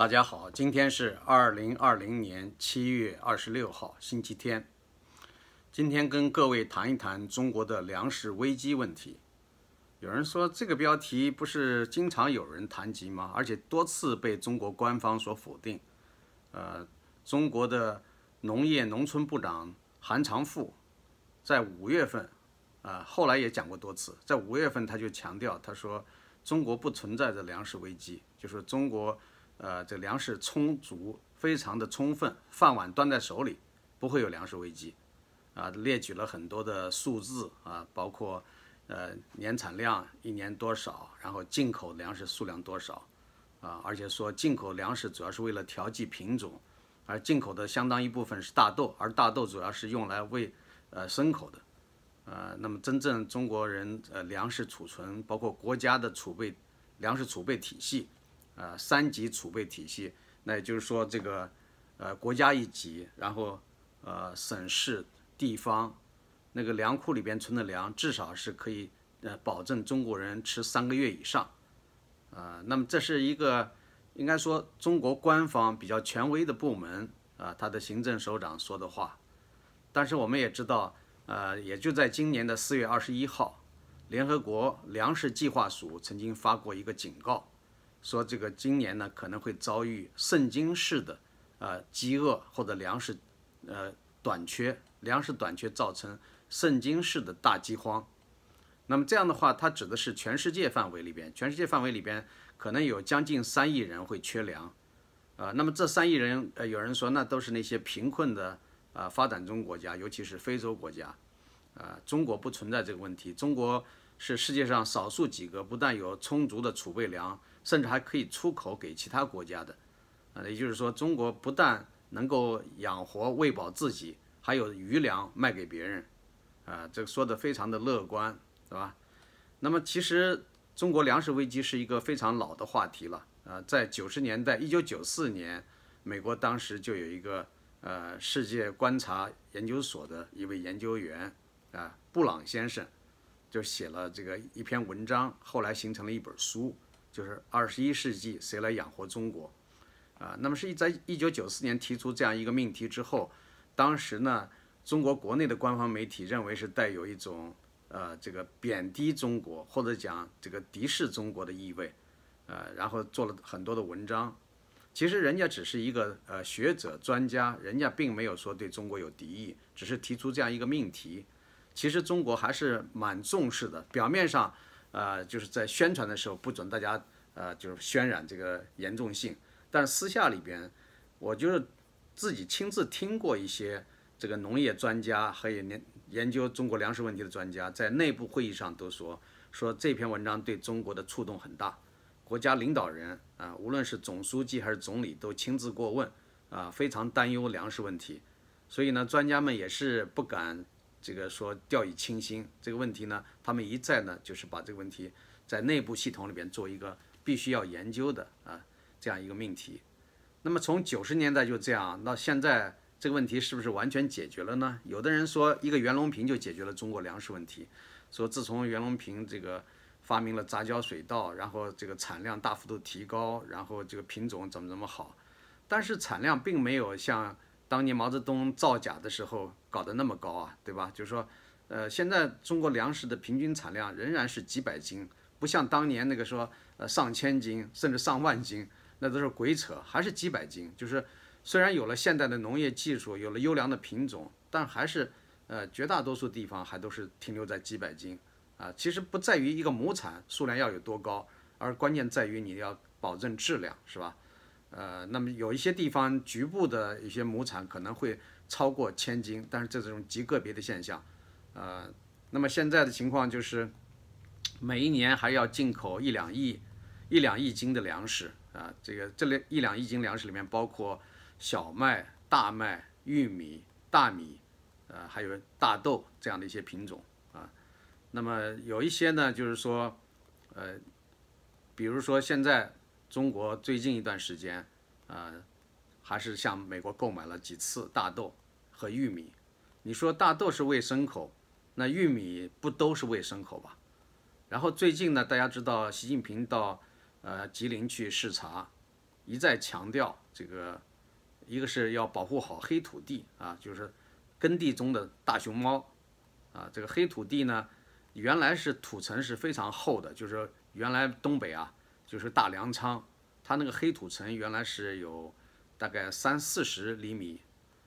大家好，今天是二零二零年七月二十六号，星期天。今天跟各位谈一谈中国的粮食危机问题。有人说这个标题不是经常有人谈及吗？而且多次被中国官方所否定。呃，中国的农业农村部长韩长赋在五月份，啊，后来也讲过多次，在五月份他就强调，他说中国不存在着粮食危机，就是中国。呃，这粮食充足，非常的充分，饭碗端在手里，不会有粮食危机，啊，列举了很多的数字啊，包括呃年产量一年多少，然后进口粮食数量多少，啊，而且说进口粮食主要是为了调剂品种，而进口的相当一部分是大豆，而大豆主要是用来喂呃牲口的，呃，那么真正中国人呃粮食储存，包括国家的储备粮食储备体系。呃，三级储备体系，那也就是说，这个，呃，国家一级，然后，呃，省市地方，那个粮库里边存的粮，至少是可以，呃，保证中国人吃三个月以上，啊，那么这是一个，应该说中国官方比较权威的部门啊，他的行政首长说的话，但是我们也知道，呃，也就在今年的四月二十一号，联合国粮食计划署曾经发过一个警告。说这个今年呢可能会遭遇圣经式的，呃饥饿或者粮食，呃短缺，粮食短缺造成圣经式的大饥荒。那么这样的话，它指的是全世界范围里边，全世界范围里边可能有将近三亿人会缺粮，啊，那么这三亿人，呃有人说那都是那些贫困的啊发展中国家，尤其是非洲国家，啊中国不存在这个问题，中国是世界上少数几个不但有充足的储备粮。甚至还可以出口给其他国家的，啊，也就是说，中国不但能够养活喂饱自己，还有余粮卖给别人，啊，这个说的非常的乐观，是吧？那么其实中国粮食危机是一个非常老的话题了，啊，在九十年代，一九九四年，美国当时就有一个呃世界观察研究所的一位研究员，啊，布朗先生，就写了这个一篇文章，后来形成了一本书。就是二十一世纪谁来养活中国？啊，那么是在一九九四年提出这样一个命题之后，当时呢，中国国内的官方媒体认为是带有一种呃这个贬低中国或者讲这个敌视中国的意味，呃，然后做了很多的文章。其实人家只是一个呃学者专家，人家并没有说对中国有敌意，只是提出这样一个命题。其实中国还是蛮重视的，表面上。呃，就是在宣传的时候不准大家呃，就是渲染这个严重性，但是私下里边，我就是自己亲自听过一些这个农业专家还有研研究中国粮食问题的专家在内部会议上都说，说这篇文章对中国的触动很大，国家领导人啊，无论是总书记还是总理都亲自过问啊，非常担忧粮食问题，所以呢，专家们也是不敢。这个说掉以轻心这个问题呢，他们一再呢就是把这个问题在内部系统里边做一个必须要研究的啊这样一个命题。那么从九十年代就这样到现在，这个问题是不是完全解决了呢？有的人说一个袁隆平就解决了中国粮食问题，说自从袁隆平这个发明了杂交水稻，然后这个产量大幅度提高，然后这个品种怎么怎么好，但是产量并没有像。当年毛泽东造假的时候搞得那么高啊，对吧？就是说，呃，现在中国粮食的平均产量仍然是几百斤，不像当年那个说呃上千斤甚至上万斤，那都是鬼扯，还是几百斤。就是虽然有了现代的农业技术，有了优良的品种，但还是呃绝大多数地方还都是停留在几百斤啊。其实不在于一个亩产数量要有多高，而关键在于你要保证质量，是吧？呃，那么有一些地方局部的一些亩产可能会超过千斤，但是这是种极个别的现象。呃，那么现在的情况就是，每一年还要进口一两亿、一两亿斤的粮食啊。这个这里一两亿斤粮食里面包括小麦、大麦、玉米、大米，呃，还有大豆这样的一些品种啊。那么有一些呢，就是说，呃，比如说现在。中国最近一段时间，呃，还是向美国购买了几次大豆和玉米。你说大豆是喂牲口，那玉米不都是喂牲口吧？然后最近呢，大家知道习近平到呃吉林去视察，一再强调这个，一个是要保护好黑土地啊，就是耕地中的大熊猫啊。这个黑土地呢，原来是土层是非常厚的，就是原来东北啊，就是大粮仓，它那个黑土层原来是有大概三四十厘米，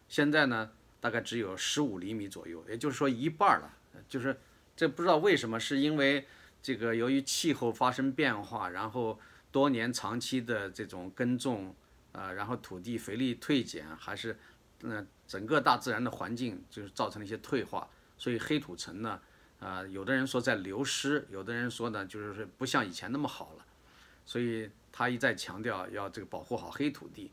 现在呢大概只有十五厘米左右，也就是说一半了。就是这不知道为什么，是因为这个由于气候发生变化，然后。多年长期的这种耕种，啊，然后土地肥力退减，还是，嗯，整个大自然的环境就是造成了一些退化，所以黑土层呢，啊，有的人说在流失，有的人说呢，就是不像以前那么好了，所以他一再强调要这个保护好黑土地。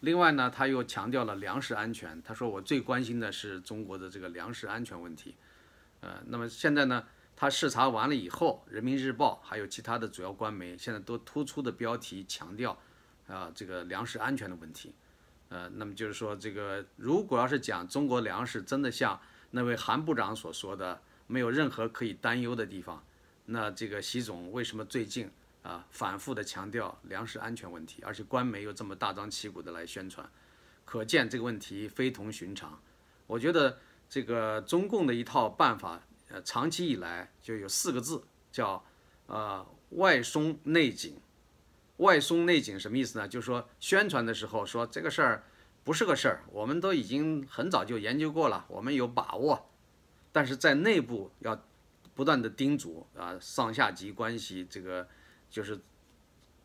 另外呢，他又强调了粮食安全，他说我最关心的是中国的这个粮食安全问题，呃，那么现在呢？他视察完了以后，《人民日报》还有其他的主要官媒现在都突出的标题强调，啊，这个粮食安全的问题，呃，那么就是说，这个如果要是讲中国粮食真的像那位韩部长所说的，没有任何可以担忧的地方，那这个习总为什么最近啊反复的强调粮食安全问题，而且官媒又这么大张旗鼓的来宣传，可见这个问题非同寻常。我觉得这个中共的一套办法。呃，长期以来就有四个字，叫呃外松内紧。外松内紧什么意思呢？就是说宣传的时候说这个事儿不是个事儿，我们都已经很早就研究过了，我们有把握。但是在内部要不断的叮嘱啊，上下级关系这个就是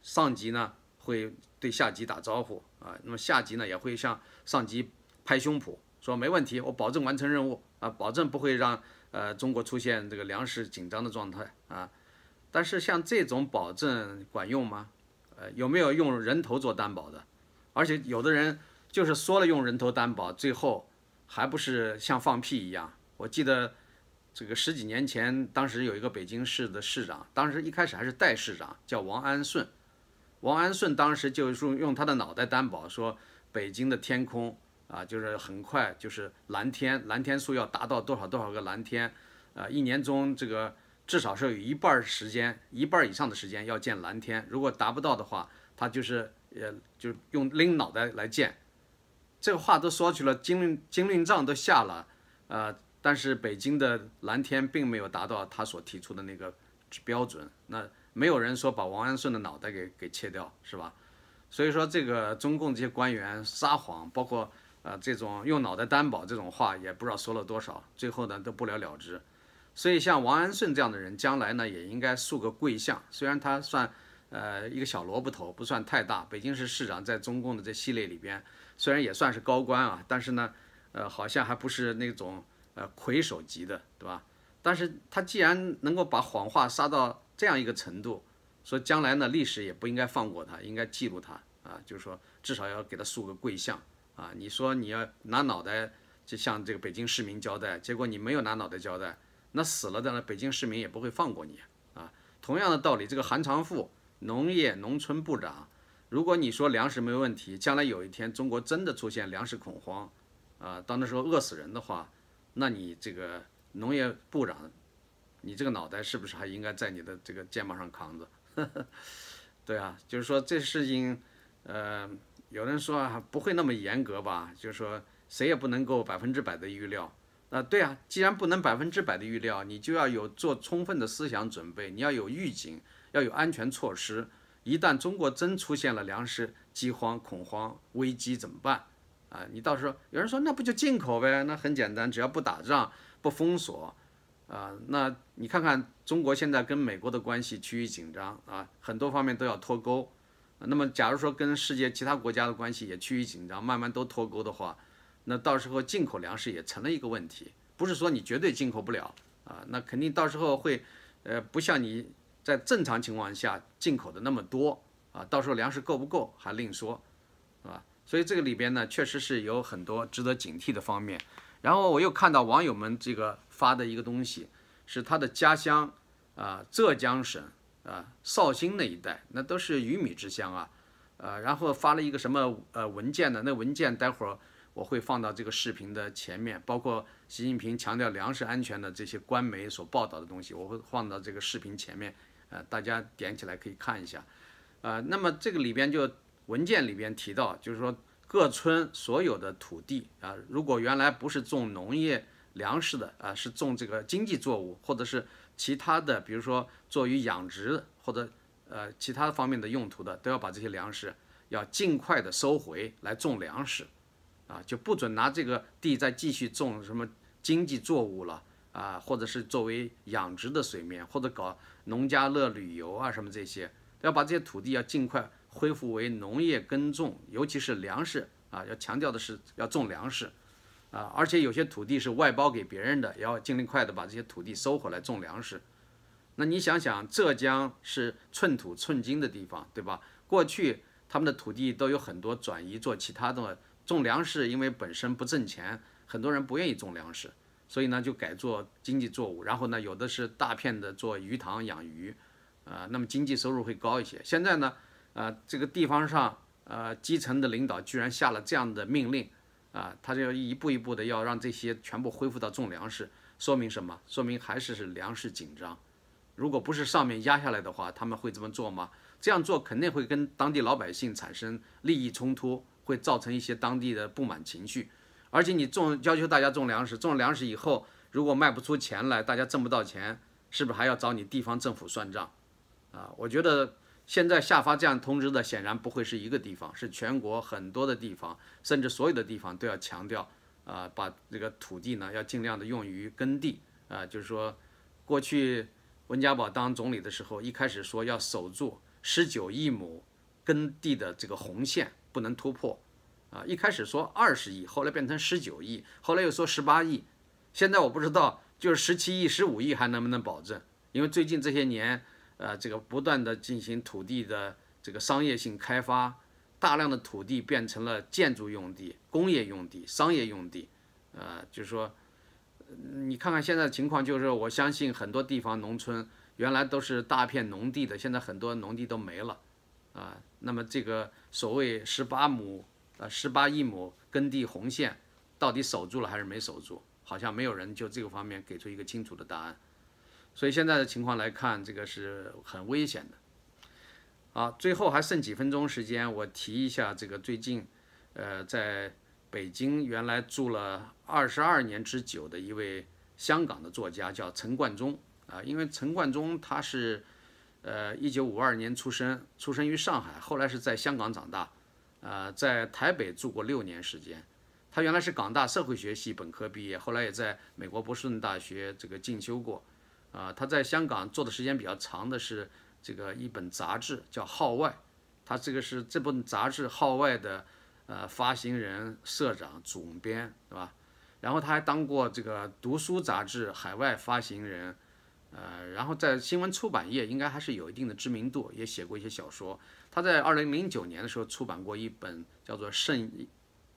上级呢会对下级打招呼啊，那么下级呢也会向上级拍胸脯说没问题，我保证完成任务啊，保证不会让。呃，中国出现这个粮食紧张的状态啊，但是像这种保证管用吗？呃，有没有用人头做担保的？而且有的人就是说了用人头担保，最后还不是像放屁一样。我记得这个十几年前，当时有一个北京市的市长，当时一开始还是代市长，叫王安顺。王安顺当时就是用他的脑袋担保，说北京的天空。啊，就是很快，就是蓝天，蓝天数要达到多少多少个蓝天，啊，一年中这个至少是有一半时间，一半以上的时间要见蓝天。如果达不到的话，他就是呃，就用拎脑袋来见。这个话都说去了，金令金令状都下了，呃，但是北京的蓝天并没有达到他所提出的那个标准。那没有人说把王安顺的脑袋给给切掉，是吧？所以说这个中共这些官员撒谎，包括。呃，这种用脑袋担保这种话也不知道说了多少，最后呢都不了了之。所以像王安顺这样的人，将来呢也应该树个贵相。虽然他算呃一个小萝卜头，不算太大。北京市市长在中共的这系列里边，虽然也算是高官啊，但是呢，呃好像还不是那种呃魁首级的，对吧？但是他既然能够把谎话撒到这样一个程度，说将来呢历史也不应该放过他，应该记录他啊，就是说至少要给他树个贵相。啊，你说你要拿脑袋就向这个北京市民交代，结果你没有拿脑袋交代，那死了的呢，北京市民也不会放过你啊。同样的道理，这个韩长赋农业农村部长，如果你说粮食没问题，将来有一天中国真的出现粮食恐慌，啊，到那时候饿死人的话，那你这个农业部长，你这个脑袋是不是还应该在你的这个肩膀上扛着？对啊，就是说这事情，呃。有人说啊不会那么严格吧？就是说谁也不能够百分之百的预料。啊，对啊，既然不能百分之百的预料，你就要有做充分的思想准备，你要有预警，要有安全措施。一旦中国真出现了粮食饥荒、恐慌危机怎么办？啊，你到时候有人说那不就进口呗？那很简单，只要不打仗、不封锁，啊，那你看看中国现在跟美国的关系趋于紧张啊，很多方面都要脱钩。那么，假如说跟世界其他国家的关系也趋于紧张，慢慢都脱钩的话，那到时候进口粮食也成了一个问题。不是说你绝对进口不了啊，那肯定到时候会，呃，不像你在正常情况下进口的那么多啊。到时候粮食够不够还另说，是吧？所以这个里边呢，确实是有很多值得警惕的方面。然后我又看到网友们这个发的一个东西，是他的家乡啊，浙江省。啊，绍兴那一带那都是鱼米之乡啊，呃，然后发了一个什么呃文件呢？那文件待会儿我会放到这个视频的前面，包括习近平强调粮食安全的这些官媒所报道的东西，我会放到这个视频前面，呃，大家点起来可以看一下，呃，那么这个里边就文件里边提到，就是说各村所有的土地啊，如果原来不是种农业粮食的啊，是种这个经济作物或者是其他的，比如说作于养殖或者呃其他方面的用途的，都要把这些粮食要尽快的收回来种粮食，啊，就不准拿这个地再继续种什么经济作物了啊，或者是作为养殖的水面或者搞农家乐旅游啊什么这些，要把这些土地要尽快。恢复为农业耕种，尤其是粮食啊，要强调的是要种粮食，啊，而且有些土地是外包给别人的，也要尽快的把这些土地收回来种粮食。那你想想，浙江是寸土寸金的地方，对吧？过去他们的土地都有很多转移做其他的种粮食，因为本身不挣钱，很多人不愿意种粮食，所以呢就改做经济作物。然后呢，有的是大片的做鱼塘养鱼，啊，那么经济收入会高一些。现在呢？啊，这个地方上，呃，基层的领导居然下了这样的命令，啊，他就要一步一步的要让这些全部恢复到种粮食，说明什么？说明还是是粮食紧张。如果不是上面压下来的话，他们会这么做吗？这样做肯定会跟当地老百姓产生利益冲突，会造成一些当地的不满情绪。而且你种要求大家种粮食，种粮食以后，如果卖不出钱来，大家挣不到钱，是不是还要找你地方政府算账？啊，我觉得。现在下发这样通知的显然不会是一个地方，是全国很多的地方，甚至所有的地方都要强调，啊，把这个土地呢要尽量的用于耕地，啊，就是说，过去温家宝当总理的时候，一开始说要守住十九亿亩耕地的这个红线不能突破，啊，一开始说二十亿，后来变成十九亿，后来又说十八亿，现在我不知道就是十七亿、十五亿还能不能保证，因为最近这些年。呃，这个不断的进行土地的这个商业性开发，大量的土地变成了建筑用地、工业用地、商业用地，呃，就是说，你看看现在的情况，就是我相信很多地方农村原来都是大片农地的，现在很多农地都没了，啊，那么这个所谓十八亩呃十八亿亩耕地红线，到底守住了还是没守住？好像没有人就这个方面给出一个清楚的答案。所以现在的情况来看，这个是很危险的。好，最后还剩几分钟时间，我提一下这个最近，呃，在北京原来住了二十二年之久的一位香港的作家，叫陈冠中啊。因为陈冠中他是，呃，一九五二年出生，出生于上海，后来是在香港长大，呃，在台北住过六年时间。他原来是港大社会学系本科毕业，后来也在美国波士顿大学这个进修过。啊，他在香港做的时间比较长的是这个一本杂志叫《号外》，他这个是这本杂志《号外》的呃发行人、社长、总编，对吧？然后他还当过这个读书杂志海外发行人，呃，然后在新闻出版业应该还是有一定的知名度，也写过一些小说。他在二零零九年的时候出版过一本叫做《盛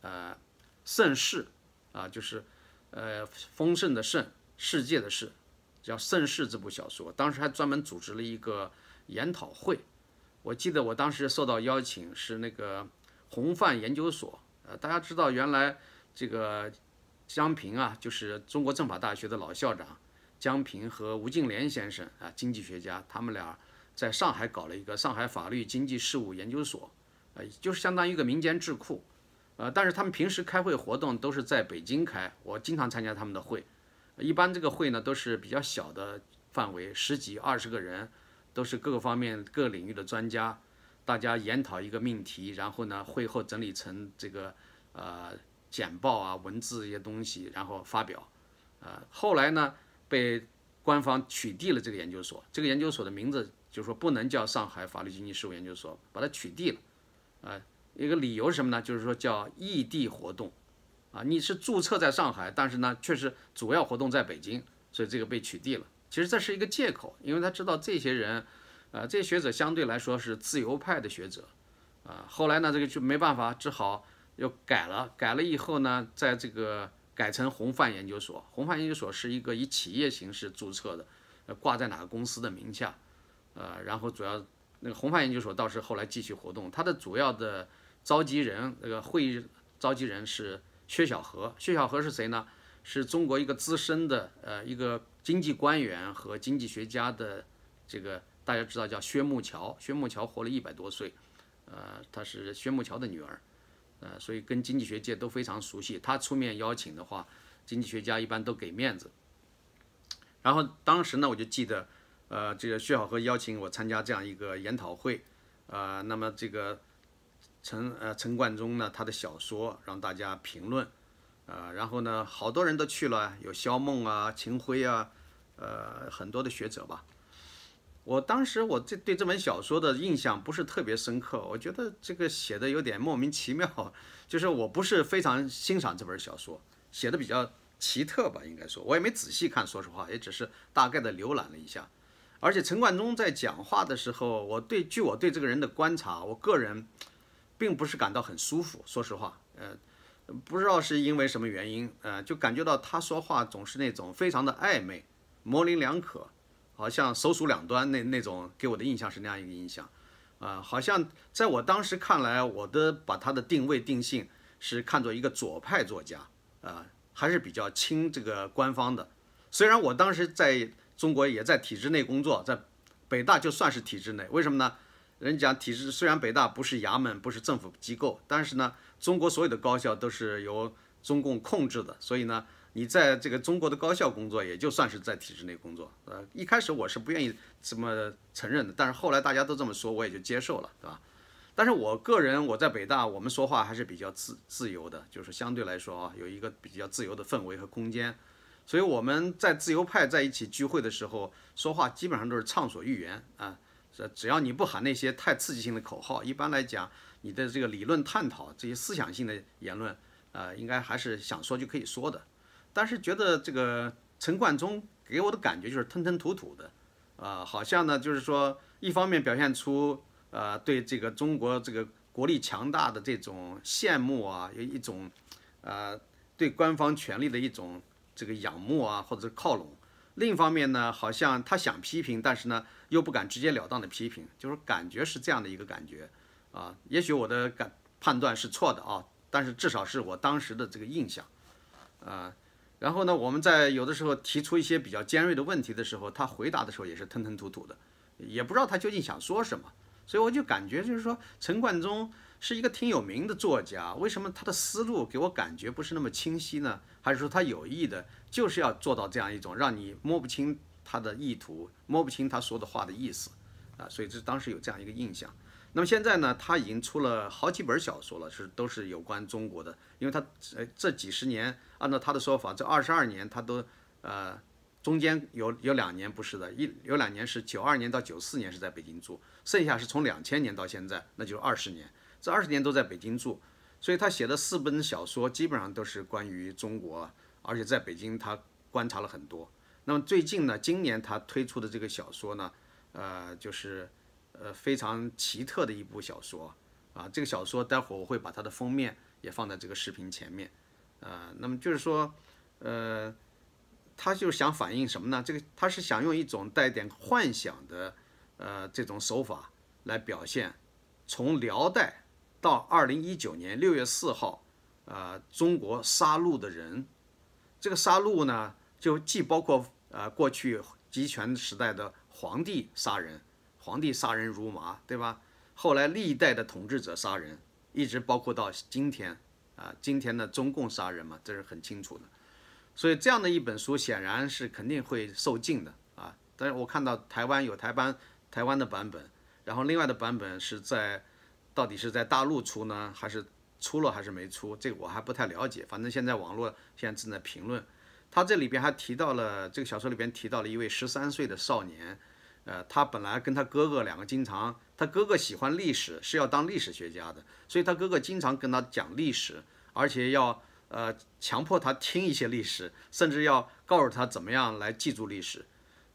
呃盛世》，啊，就是呃丰盛的盛，世界的世。叫《盛世》这部小说，当时还专门组织了一个研讨会。我记得我当时受到邀请是那个红范研究所。呃，大家知道原来这个江平啊，就是中国政法大学的老校长江平和吴敬琏先生啊，经济学家，他们俩在上海搞了一个上海法律经济事务研究所，呃，就是相当于一个民间智库。呃，但是他们平时开会活动都是在北京开，我经常参加他们的会。一般这个会呢都是比较小的范围，十几二十个人，都是各个方面各领域的专家，大家研讨一个命题，然后呢会后整理成这个呃简报啊文字一些东西，然后发表。呃，后来呢被官方取缔了这个研究所，这个研究所的名字就是说不能叫上海法律经济事务研究所，把它取缔了。呃，一个理由什么呢？就是说叫异地活动。啊，你是注册在上海，但是呢，确实主要活动在北京，所以这个被取缔了。其实这是一个借口，因为他知道这些人，呃，这些学者相对来说是自由派的学者，啊，后来呢，这个就没办法，只好又改了。改了以后呢，在这个改成红范研究所。红范研究所是一个以企业形式注册的，挂在哪个公司的名下，呃，然后主要那个红范研究所倒是后来继续活动，它的主要的召集人，那个会议召集人是。薛晓河，薛晓河是谁呢？是中国一个资深的呃一个经济官员和经济学家的这个大家知道叫薛木桥，薛木桥活了一百多岁，呃，她是薛木桥的女儿，呃，所以跟经济学界都非常熟悉。她出面邀请的话，经济学家一般都给面子。然后当时呢，我就记得，呃，这个薛晓荷邀请我参加这样一个研讨会，呃，那么这个陈呃陈冠中呢，他的小说让大家评论，呃，然后呢，好多人都去了，有肖梦啊、秦晖啊，呃，很多的学者吧。我当时我这对这本小说的印象不是特别深刻，我觉得这个写的有点莫名其妙，就是我不是非常欣赏这本小说，写的比较奇特吧，应该说，我也没仔细看，说实话，也只是大概的浏览了一下。而且陈冠中在讲话的时候，我对据我对这个人的观察，我个人并不是感到很舒服，说实话，呃，不知道是因为什么原因，呃，就感觉到他说话总是那种非常的暧昧，模棱两可。好像手鼠两端那那种给我的印象是那样一个印象，啊，好像在我当时看来，我的把他的定位定性是看作一个左派作家，啊，还是比较亲这个官方的。虽然我当时在中国也在体制内工作，在北大就算是体制内，为什么呢？人讲体制，虽然北大不是衙门，不是政府机构，但是呢，中国所有的高校都是由中共控制的，所以呢。你在这个中国的高校工作，也就算是在体制内工作。呃，一开始我是不愿意这么承认的，但是后来大家都这么说，我也就接受了，对吧？但是我个人，我在北大，我们说话还是比较自自由的，就是相对来说啊，有一个比较自由的氛围和空间。所以我们在自由派在一起聚会的时候，说话基本上都是畅所欲言啊。只只要你不喊那些太刺激性的口号，一般来讲，你的这个理论探讨这些思想性的言论，呃，应该还是想说就可以说的。但是觉得这个陈冠中给我的感觉就是吞吞吐吐的，呃，好像呢就是说，一方面表现出呃对这个中国这个国力强大的这种羡慕啊，有一种呃对官方权力的一种这个仰慕啊或者是靠拢；另一方面呢，好像他想批评，但是呢又不敢直截了当的批评，就是感觉是这样的一个感觉啊。也许我的感判断是错的啊，但是至少是我当时的这个印象，啊。然后呢，我们在有的时候提出一些比较尖锐的问题的时候，他回答的时候也是吞吞吐吐的，也不知道他究竟想说什么。所以我就感觉就是说，陈冠中是一个挺有名的作家，为什么他的思路给我感觉不是那么清晰呢？还是说他有意的，就是要做到这样一种让你摸不清他的意图，摸不清他说的话的意思啊？所以这当时有这样一个印象。那么现在呢，他已经出了好几本小说了，是都是有关中国的。因为他呃这几十年，按照他的说法，这二十二年他都呃中间有有两年不是的，一有两年是九二年到九四年是在北京住，剩下是从两千年到现在，那就是二十年，这二十年都在北京住，所以他写的四本小说基本上都是关于中国，而且在北京他观察了很多。那么最近呢，今年他推出的这个小说呢，呃就是。呃，非常奇特的一部小说啊！这个小说待会儿我会把它的封面也放在这个视频前面，呃，那么就是说，呃，他就想反映什么呢？这个他是想用一种带点幻想的呃这种手法来表现，从辽代到二零一九年六月四号，呃，中国杀戮的人，这个杀戮呢，就既包括呃过去集权时代的皇帝杀人。皇帝杀人如麻，对吧？后来历代的统治者杀人，一直包括到今天，啊，今天的中共杀人嘛，这是很清楚的。所以这样的一本书显然是肯定会受禁的啊。但是我看到台湾有台湾台湾的版本，然后另外的版本是在到底是在大陆出呢，还是出了还是没出？这个我还不太了解。反正现在网络现在正在评论，他这里边还提到了这个小说里边提到了一位十三岁的少年。呃，他本来跟他哥哥两个经常，他哥哥喜欢历史，是要当历史学家的，所以他哥哥经常跟他讲历史，而且要呃强迫他听一些历史，甚至要告诉他怎么样来记住历史。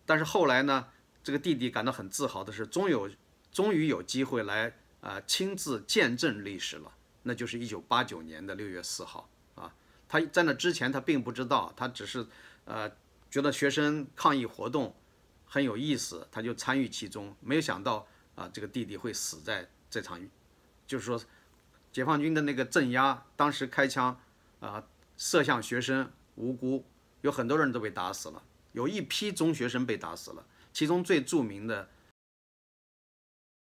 但是后来呢，这个弟弟感到很自豪的是，终有终于有机会来啊亲自见证历史了，那就是一九八九年的六月四号啊。他在那之前他并不知道，他只是呃觉得学生抗议活动。很有意思，他就参与其中，没有想到啊，这个弟弟会死在这场，就是说，解放军的那个镇压，当时开枪啊，射向学生，无辜，有很多人都被打死了，有一批中学生被打死了，其中最著名的